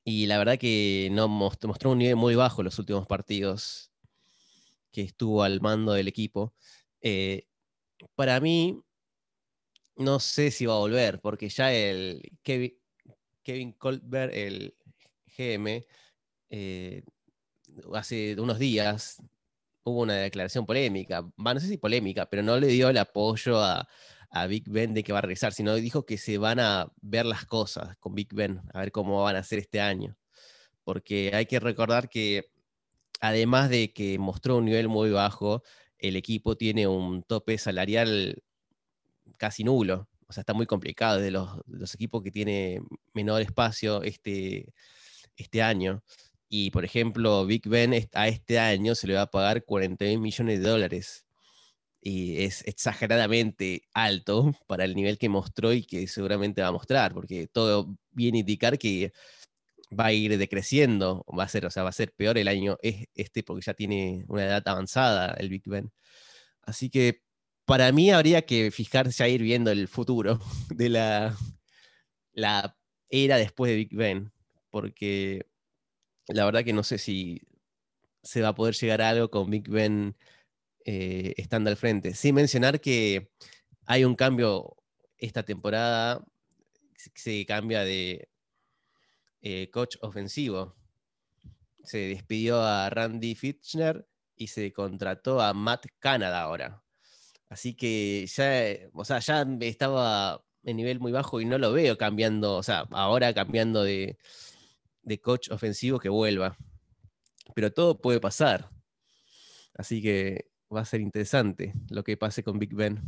y la verdad que no mostró, un nivel muy bajo en los últimos partidos que estuvo al mando del equipo. Eh, para mí, no sé si va a volver, porque ya el Kevin, Kevin Colbert, el GM, eh, hace unos días hubo una declaración polémica, no sé si polémica, pero no le dio el apoyo a, Big Ben de que va a regresar, sino dijo que se van a ver las cosas con Big Ben, a ver cómo van a ser este año. Porque hay que recordar que además de que mostró un nivel muy bajo, el equipo tiene un tope salarial casi nulo. O sea, está muy complicado de los, los equipos que tienen menor espacio este, este año. Y por ejemplo, Big Ben a este año se le va a pagar 41 millones de dólares. Y es exageradamente alto para el nivel que mostró y que seguramente va a mostrar, porque todo viene a indicar que va a ir decreciendo, va a ser, o sea, va a ser peor el año este porque ya tiene una edad avanzada el Big Ben. Así que para mí habría que fijarse a ir viendo el futuro de la, la era después de Big Ben, porque la verdad que no sé si se va a poder llegar a algo con Big Ben eh, estando al frente. Sin mencionar que hay un cambio esta temporada, se cambia de eh, coach ofensivo. Se despidió a Randy Fitchner y se contrató a Matt Canada ahora. Así que ya, o sea, ya estaba en nivel muy bajo y no lo veo cambiando, o sea, ahora cambiando de, de coach ofensivo que vuelva. Pero todo puede pasar. Así que va a ser interesante lo que pase con Big Ben.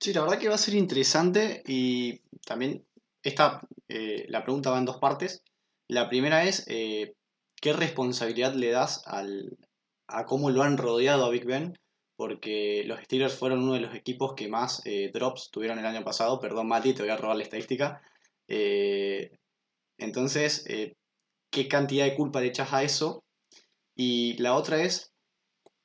Sí, la verdad que va a ser interesante y también esta, eh, la pregunta va en dos partes. La primera es, eh, ¿qué responsabilidad le das al, a cómo lo han rodeado a Big Ben? Porque los Steelers fueron uno de los equipos que más eh, drops tuvieron el año pasado. Perdón, Mati, te voy a robar la estadística. Entonces, eh, ¿qué cantidad de culpa le echas a eso? Y la otra es,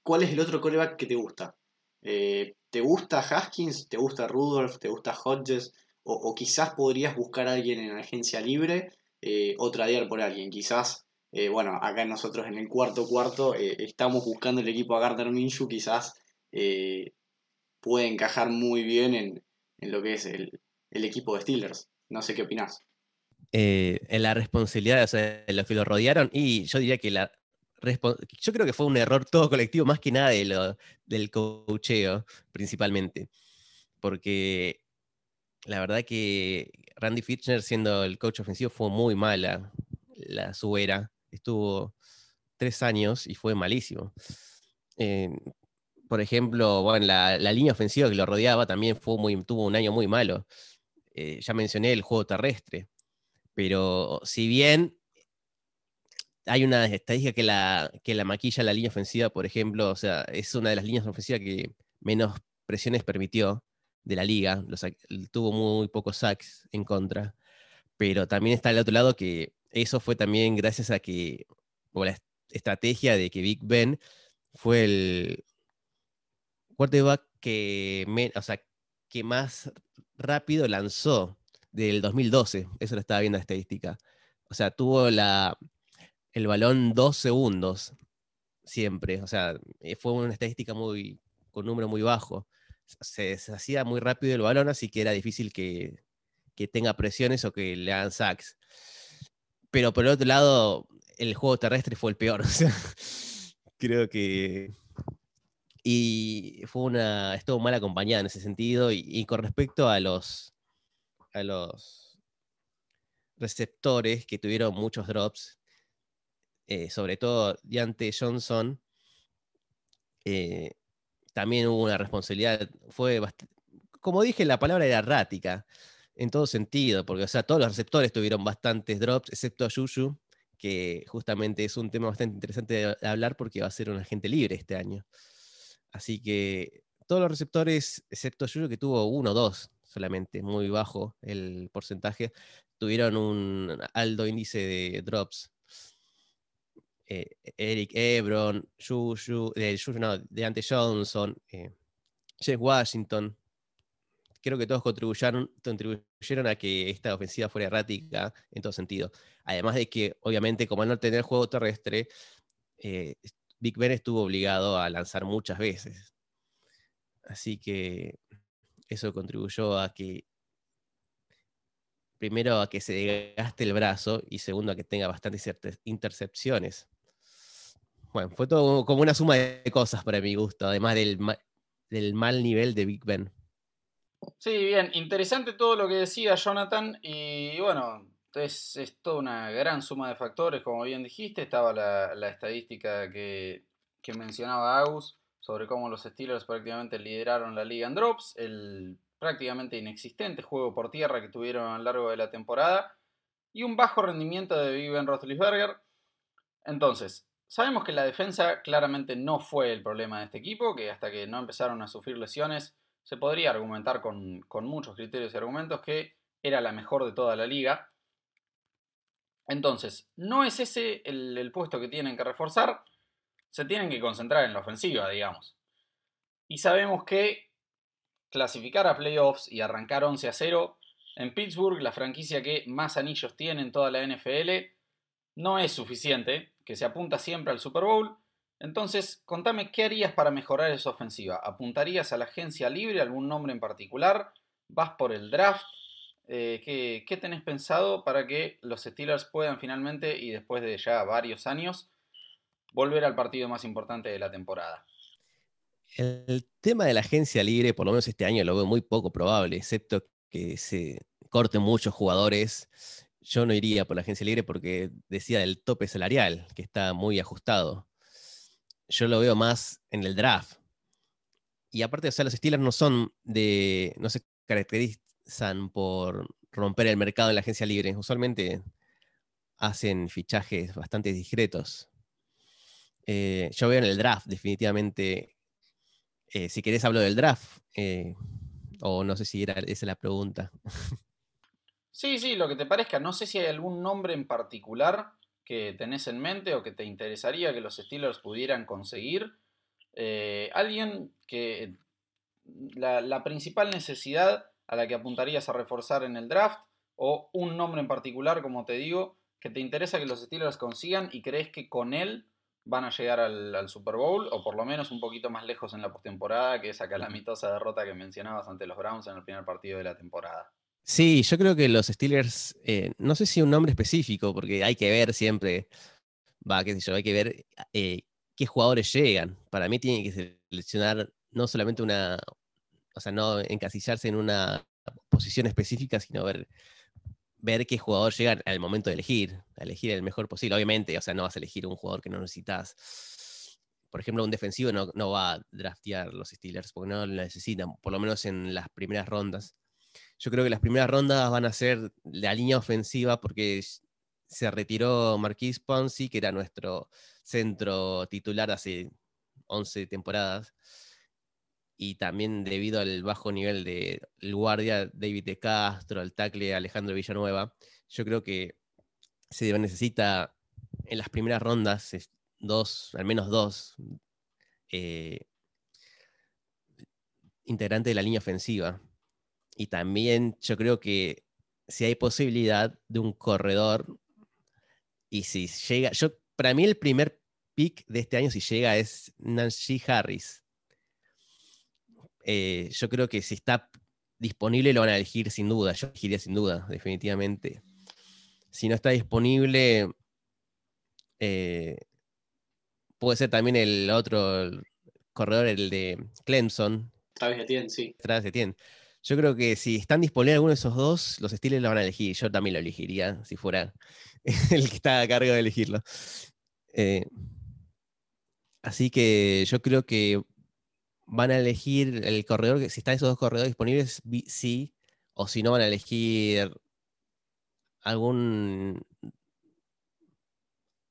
¿cuál es el otro coreback que te gusta? Eh, ¿Te gusta Haskins? ¿Te gusta Rudolph? ¿Te gusta Hodges? O, quizás podrías buscar a alguien en agencia libre eh, o tradear por alguien. Quizás, bueno, acá nosotros en el cuarto cuarto estamos buscando el equipo a Gardner Minshew, quizás puede encajar muy bien en, lo que es el, el equipo de Steelers. No sé qué opinás. Eh, en la responsabilidad de los que lo rodearon y yo diría que la yo creo que fue un error todo colectivo, más que nada de lo, del cocheo, principalmente. Porque la verdad que Randy Fitchner, siendo el coach ofensivo, fue muy mala la, su era. Estuvo tres años y fue malísimo. Eh, por ejemplo, bueno, la, línea ofensiva que lo rodeaba también fue muy, tuvo un año muy malo. Eh, ya mencioné el juego terrestre. Pero si bien hay una estadística que la, que la maquilla la línea ofensiva, por ejemplo, o sea, es una de las líneas ofensivas que menos presiones permitió de la liga, tuvo muy, pocos sacks en contra, pero también está al otro lado que eso fue también gracias a que, o la estrategia de que Big Ben fue el quarterback que, o sea, que más rápido lanzó del 2012, eso lo estaba viendo la estadística. O sea, tuvo la, el balón dos segundos siempre. O sea, eh, fue una estadística muy, con un número muy bajo. Se, hacía muy rápido el balón, así que era difícil que, tenga presiones o que le hagan sacks. Pero por el otro lado, el juego terrestre fue el peor. creo que. Y fue una. estuvo mal acompañada en ese sentido. Y, con respecto a los. A los receptores que tuvieron muchos drops, eh, sobre todo Diante Johnson, eh, también hubo una responsabilidad, fue como dije, la palabra era errática, en todo sentido, porque o sea, todos los receptores tuvieron bastantes drops, excepto Juju, que justamente es un tema bastante interesante de hablar porque va a ser un agente libre este año. Así que todos los receptores, excepto Juju, que tuvo uno o dos solamente, muy bajo el porcentaje, tuvieron un alto índice de drops. Eh, Eric Ebron, Juju, de no, Deante Johnson, eh, Jeff Washington. Creo que todos contribuyeron, contribuyeron a que esta ofensiva fuera errática en todo sentido. Además de que, obviamente, como al no tener juego terrestre, eh, Big Ben estuvo obligado a lanzar muchas veces. Así que eso contribuyó a que, primero, a que se desgaste el brazo y segundo, a que tenga bastantes intercepciones. Bueno, fue todo como una suma de cosas para mi gusto, además del, mal nivel de Big Ben. Sí, bien, interesante todo lo que decía Jonathan y bueno, es, es toda una gran suma de factores, como bien dijiste, estaba la, estadística que, que, mencionaba Agus sobre cómo los Steelers prácticamente lideraron la liga en drops, el prácticamente inexistente juego por tierra que tuvieron a lo largo de la temporada y un bajo rendimiento de Ben Roethlisberger. Entonces, Sabemos que la defensa claramente no fue el problema de este equipo, que hasta que no empezaron a sufrir lesiones se podría argumentar con, muchos criterios y argumentos que era la mejor de toda la liga. Entonces, no es ese el, puesto que tienen que reforzar, se tienen que concentrar en la ofensiva, digamos. Y sabemos que clasificar a playoffs y arrancar 11 a 0 en Pittsburgh, la franquicia que más anillos tiene en toda la NFL, no es suficiente, que se apunta siempre al Super Bowl. Entonces, contame qué harías para mejorar esa ofensiva. ¿Apuntarías a la agencia libre, algún nombre en particular? ¿Vas por el draft? Eh, ¿qué, ¿qué, tenés pensado para que los Steelers puedan finalmente, y después de ya varios años, volver al partido más importante de la temporada? El tema de la agencia libre, por lo menos este año, lo veo muy poco probable, excepto que se corten muchos jugadores yo no iría por la agencia libre porque decía del tope salarial, que está muy ajustado. Yo lo veo más en el draft. Y aparte, o sea, los Steelers no son de. no se caracterizan por romper el mercado en la agencia libre. Usualmente hacen fichajes bastante discretos. Eh, yo veo en el draft, definitivamente. Eh, si querés hablo del draft. Eh, o no sé si era esa la pregunta. Sí, sí, lo que te parezca. No sé si hay algún nombre en particular que tenés en mente o que te interesaría que los Steelers pudieran conseguir. Alguien que la, la, principal necesidad a la que apuntarías a reforzar en el draft o un nombre en particular, como te digo, que te interesa que los Steelers consigan y crees que con él van a llegar al, Super Bowl o por lo menos un poquito más lejos en la postemporada que esa calamitosa derrota que mencionabas ante los Browns en el primer partido de la temporada. Sí, yo creo que los Steelers, eh, no sé si un nombre específico, porque hay que ver siempre, va, qué sé yo, hay que ver eh, qué jugadores llegan. Para mí tiene que seleccionar no solamente una, o sea, no encasillarse en una posición específica, sino ver, ver qué jugador llega al momento de elegir, elegir el mejor posible. Obviamente, o sea, no vas a elegir un jugador que no necesitas. Por ejemplo, un defensivo no, no va a draftear los Steelers porque no lo necesitan, por lo menos en las primeras rondas. Yo creo que las primeras rondas van a ser la línea ofensiva porque se retiró Marquis Ponzi, que era nuestro centro titular hace 11 temporadas. Y también debido al bajo nivel del guardia David de Castro, el tackle Alejandro Villanueva, yo creo que se necesita en las primeras rondas dos, al menos dos eh, integrantes de la línea ofensiva. Y también yo creo que si hay posibilidad de un corredor, y si llega, yo, para mí el primer pick de este año, si llega, es Nancy Harris. Eh, yo creo que si está disponible lo van a elegir sin duda. Yo elegiría sin duda, definitivamente. Si no está disponible, eh, puede ser también el otro corredor, el de Clemson. Travis Etienne, sí. Travis Etienne. Yo creo que si están disponibles alguno de esos dos, los Steelers lo van a elegir. Yo también lo elegiría si fuera el que está a cargo de elegirlo. Eh, así que yo creo que van a elegir el corredor, si están esos dos corredores disponibles, sí, o si no van a elegir algún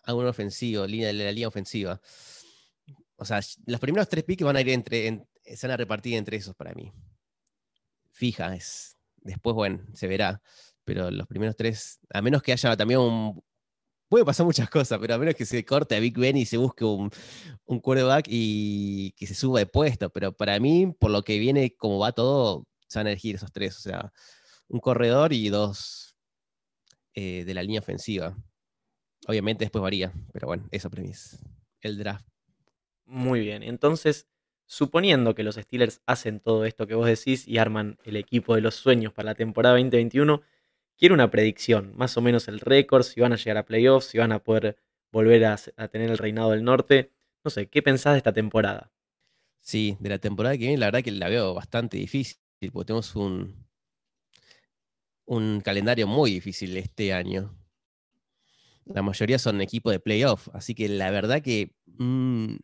algún ofensivo, línea de la línea ofensiva. O sea, los primeros tres picks van a ir entre, se van a repartir entre esos para mí fija. Es, después, bueno, se verá. Pero los primeros tres, a menos que haya también un. Puede pasar muchas cosas, pero a menos que se corte a Big Ben y se busque un, un quarterback y que se suba de puesto. Pero para mí, por lo que viene, como va todo, se van a elegir esos tres. O sea, un corredor y dos eh, de la línea ofensiva. Obviamente después varía, pero bueno, eso es el draft. Muy bien, entonces suponiendo que los Steelers hacen todo esto que vos decís y arman el equipo de los sueños para la temporada 2021, quiero una predicción, más o menos el récord, si van a llegar a playoffs, si van a poder volver a, tener el reinado del norte. No sé, ¿qué pensás de esta temporada? Sí, de la temporada que viene, la verdad que la veo bastante difícil, porque tenemos un, un calendario muy difícil este año. La mayoría son equipos de playoff, así que la verdad que mm,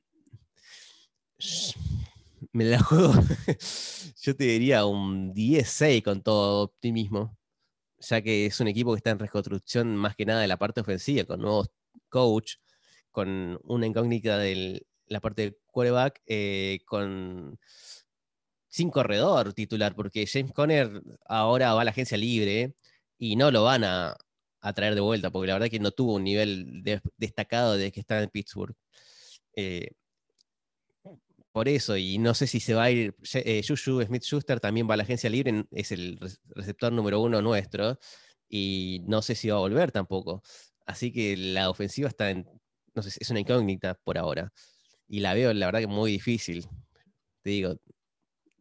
me la juego, yo te diría un 10-6 con todo optimismo, ya que es un equipo que está en reconstrucción más que nada de la parte ofensiva, con nuevos coach, con una incógnita de la parte del quarterback, eh, con sin corredor titular, porque James Conner ahora va a la agencia libre y no lo van a, traer de vuelta, porque la verdad que no tuvo un nivel destacado desde que está en Pittsburgh. Eh, por eso, y no sé si se va a ir. Eh, Smith Schuster también va a la agencia libre, es el receptor número uno nuestro, y no sé si va a volver tampoco. Así que la ofensiva está en. No sé, es una incógnita por ahora. Y la veo, la verdad, que muy difícil. Te digo,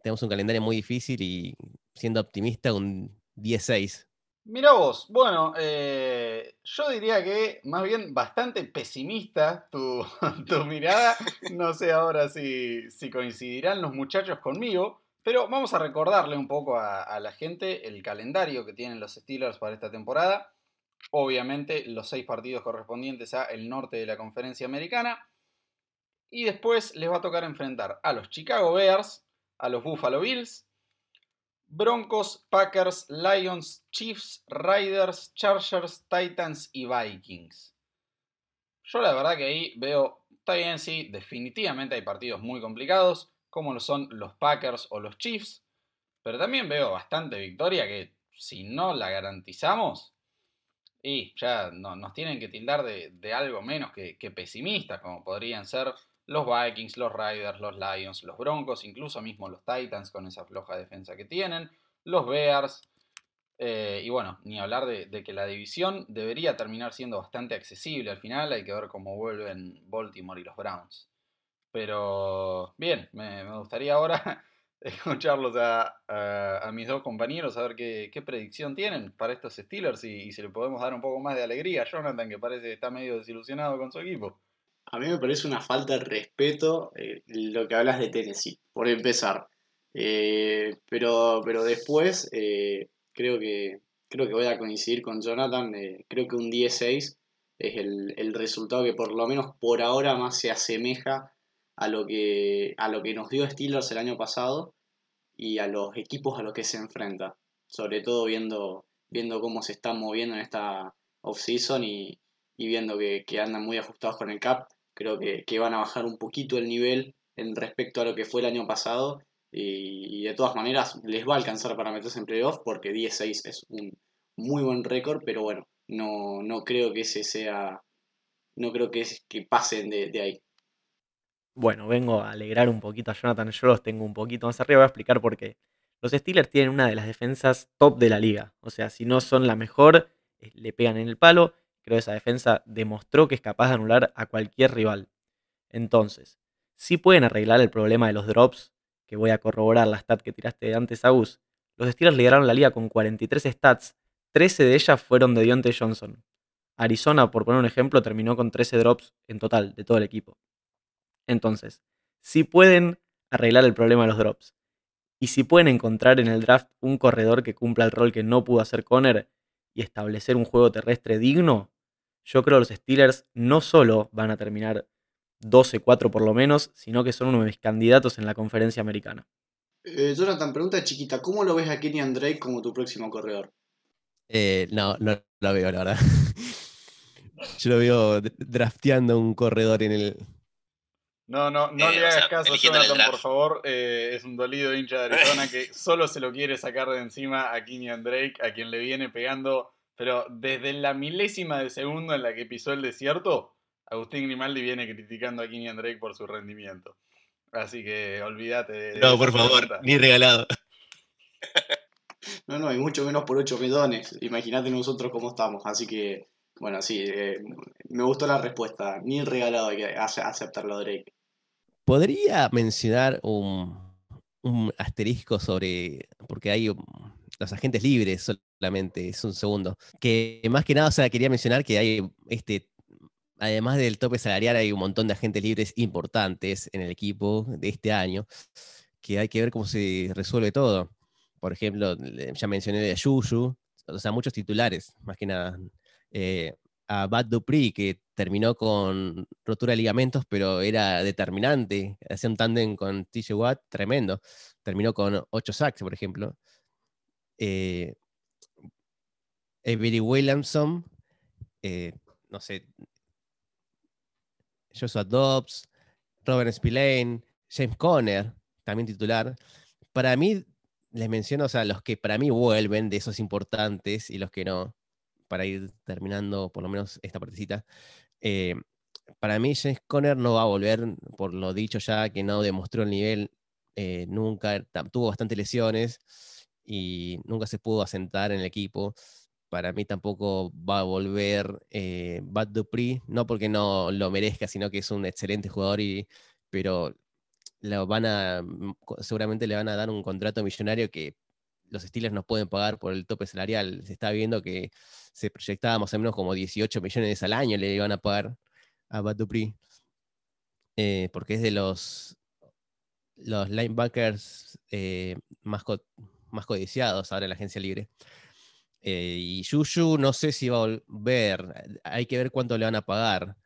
tenemos un calendario muy difícil y siendo optimista, un 10-6 Mira vos, bueno, eh, yo diría que más bien bastante pesimista tu, mirada. No sé ahora si, coincidirán los muchachos conmigo, pero vamos a recordarle un poco a, la gente el calendario que tienen los Steelers para esta temporada. Obviamente los seis partidos correspondientes a el norte de la conferencia americana. Y después les va a tocar enfrentar a los Chicago Bears, a los Buffalo Bills, Broncos, Packers, Lions, Chiefs, Riders, Chargers, Titans y Vikings. Yo la verdad que ahí veo, está bien, sí, definitivamente hay partidos muy complicados, como lo son los Packers o los Chiefs, pero también veo bastante victoria que si no la garantizamos, y ya no, nos tienen que tildar de, algo menos que, que pesimistas, como podrían ser los Vikings, los Riders, los Lions, los Broncos, incluso mismo los Titans con esa floja defensa que tienen, los Bears. Eh, y bueno, ni hablar de, que la división debería terminar siendo bastante accesible al final. Hay que ver cómo vuelven Baltimore y los Browns. Pero bien, me, gustaría ahora escucharlos a, a, mis dos compañeros, a ver qué, qué predicción tienen para estos Steelers y, si le podemos dar un poco más de alegría a Jonathan, que parece que está medio desilusionado con su equipo. A mí me parece una falta de respeto eh, lo que hablas de Tennessee, por empezar. Eh, pero, pero después eh, creo, que, creo que voy a coincidir con Jonathan. creo que un 10-6 es el, el, resultado que por lo menos por ahora más se asemeja a lo que, a lo que nos dio Steelers el año pasado y a los equipos a los que se enfrenta. Sobre todo viendo, viendo cómo se están moviendo en esta off-season y, y, viendo que, que, andan muy ajustados con el cap. Creo que, que, van a bajar un poquito el nivel en respecto a lo que fue el año pasado. Y, de todas maneras les va a alcanzar para meterse en playoff porque 10-6 es un muy buen récord, pero bueno, no, no creo que ese sea. No creo que, es, que pasen de, de ahí. Bueno, vengo a alegrar un poquito a Jonathan. Yo los tengo un poquito más arriba. Voy a explicar por qué. Los Steelers tienen una de las defensas top de la liga. O sea, si no son la mejor, eh, le pegan en el palo. Creo que esa defensa demostró que es capaz de anular a cualquier rival. Entonces, si pueden arreglar el problema de los drops, que voy a corroborar la stat que tiraste antes, Agus. Los Steelers lideraron la liga con 43 stats 13 de ellas fueron de Deontay Johnson. Arizona, por poner un ejemplo, terminó con 13 drops en total de todo el equipo. Entonces, si pueden arreglar el problema de los drops y si pueden encontrar en el draft un corredor que cumpla el rol que no pudo hacer Conner y establecer un juego terrestre digno, yo creo que los Steelers no solo van a terminar 12-4 por lo menos, sino que son uno de mis candidatos en la conferencia americana. Eh, Jonathan, pregunta chiquita, ¿cómo lo ves a Kenny Drake como tu próximo corredor? Eh, no, no lo veo, la verdad. Yo lo veo drafteando un corredor en el. No, no, no eh, le hagas caso, Jonathan, por favor. Eh, es un dolido hincha de Arizona que solo se lo quiere sacar de encima a Kenyan Drake, a quien le viene pegando, pero desde la milésima de segundo en la que pisó el desierto, Agustín Grimaldi viene criticando a Kenyan Drake por su rendimiento. Así que olvídate de. No, por favor, ni regalado. No, no, hay mucho menos por 8 millones. Imagínate nosotros cómo estamos. Así que, bueno, sí, eh, me gustó la respuesta. Ni regalado hay que aceptarlo, Drake. Podría mencionar un, asterisco sobre. Porque hay los agentes libres solamente, es un segundo. Que más que nada, o sea, quería mencionar que hay este. Además del tope salarial, hay un montón de agentes libres importantes en el equipo de este año, que hay que ver cómo se resuelve todo por ejemplo, ya mencioné de Yuyu, o sea, muchos titulares, más que nada. Eh, a Bad Dupri, que terminó con rotura de ligamentos, pero era determinante. Hacía un tándem con TJ Watt tremendo. Terminó con 8 sacks, por ejemplo. Eh, Avery Williamson, eh, no sé, Joshua Dobbs, Robert Spillane, James Conner, también titular. Para mí, les menciono, o sea, los que para mí vuelven de esos importantes y los que no, para ir terminando por lo menos esta partecita. Eh, para mí, James Conner no va a volver, por lo dicho ya, que no demostró el nivel eh, nunca, tuvo bastantes lesiones y nunca se pudo asentar en el equipo. Para mí tampoco va a volver eh, Bad Dupree, no porque no lo merezca, sino que es un excelente jugador, y, pero van a, mm, seguramente le van a dar un contrato millonario que los Steelers no pueden pagar por el tope salarial. Se está viendo que se proyectaba más o menos como 18 millones al año le iban a pagar a Bad eh, porque es de los, los linebackers eh, más, más codiciados ahora en la agencia libre. Eh, y Juju no sé si va a volver, hay que ver cuánto le van a pagar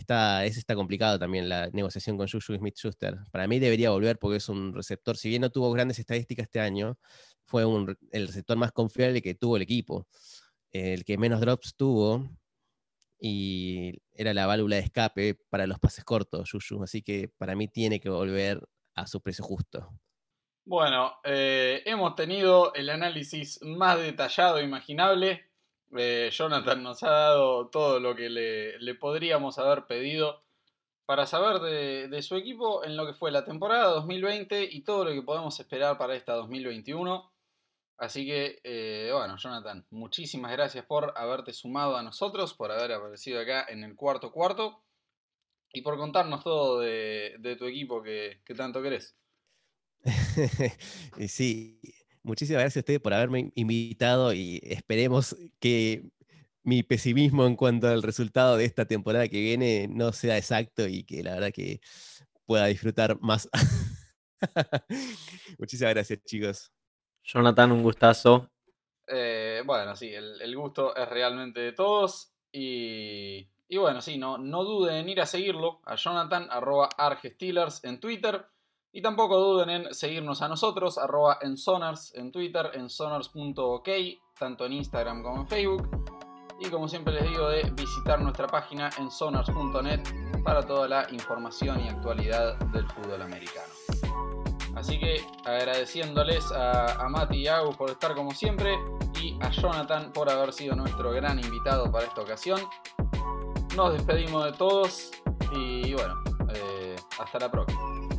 está, es, está complicado también la negociación con Juju Smith Schuster. Para mí debería volver porque es un receptor, si bien no tuvo grandes estadísticas este año, fue el receptor más confiable que tuvo el equipo. El que menos drops tuvo y era la válvula de escape para los pases cortos, Juju. Así que para mí tiene que volver a su precio justo. Bueno, eh, hemos tenido el análisis más detallado imaginable. Eh, Jonathan nos ha dado todo lo que le, podríamos haber pedido para saber de, su equipo en lo que fue la temporada 2020 y todo lo que podemos esperar para esta 2021. Así que, eh, bueno, Jonathan, muchísimas gracias por haberte sumado a nosotros, por haber aparecido acá en el cuarto cuarto y por contarnos todo de, tu equipo que, que tanto querés. sí, muchísimas gracias a ustedes por haberme invitado y esperemos que mi pesimismo en cuanto al resultado de esta temporada que viene no sea exacto y que la verdad que pueda disfrutar más. Muchísimas gracias, chicos. Jonathan, un gustazo. Eh, bueno, sí, el, gusto es realmente de todos. Y, bueno, sí, no, no duden en ir a seguirlo a Jonathan, arroba Argestealers en Twitter. Y tampoco duden en seguirnos a nosotros, arroba en Sonars en Twitter, en sonars.ok, tanto en Instagram como en Facebook. Y como siempre les digo, de visitar nuestra página en sonars.net para toda la información y actualidad del fútbol americano. Así que agradeciéndoles a, a Mati y Agus por estar como siempre y a Jonathan por haber sido nuestro gran invitado para esta ocasión. Nos despedimos de todos y bueno, eh, hasta la próxima.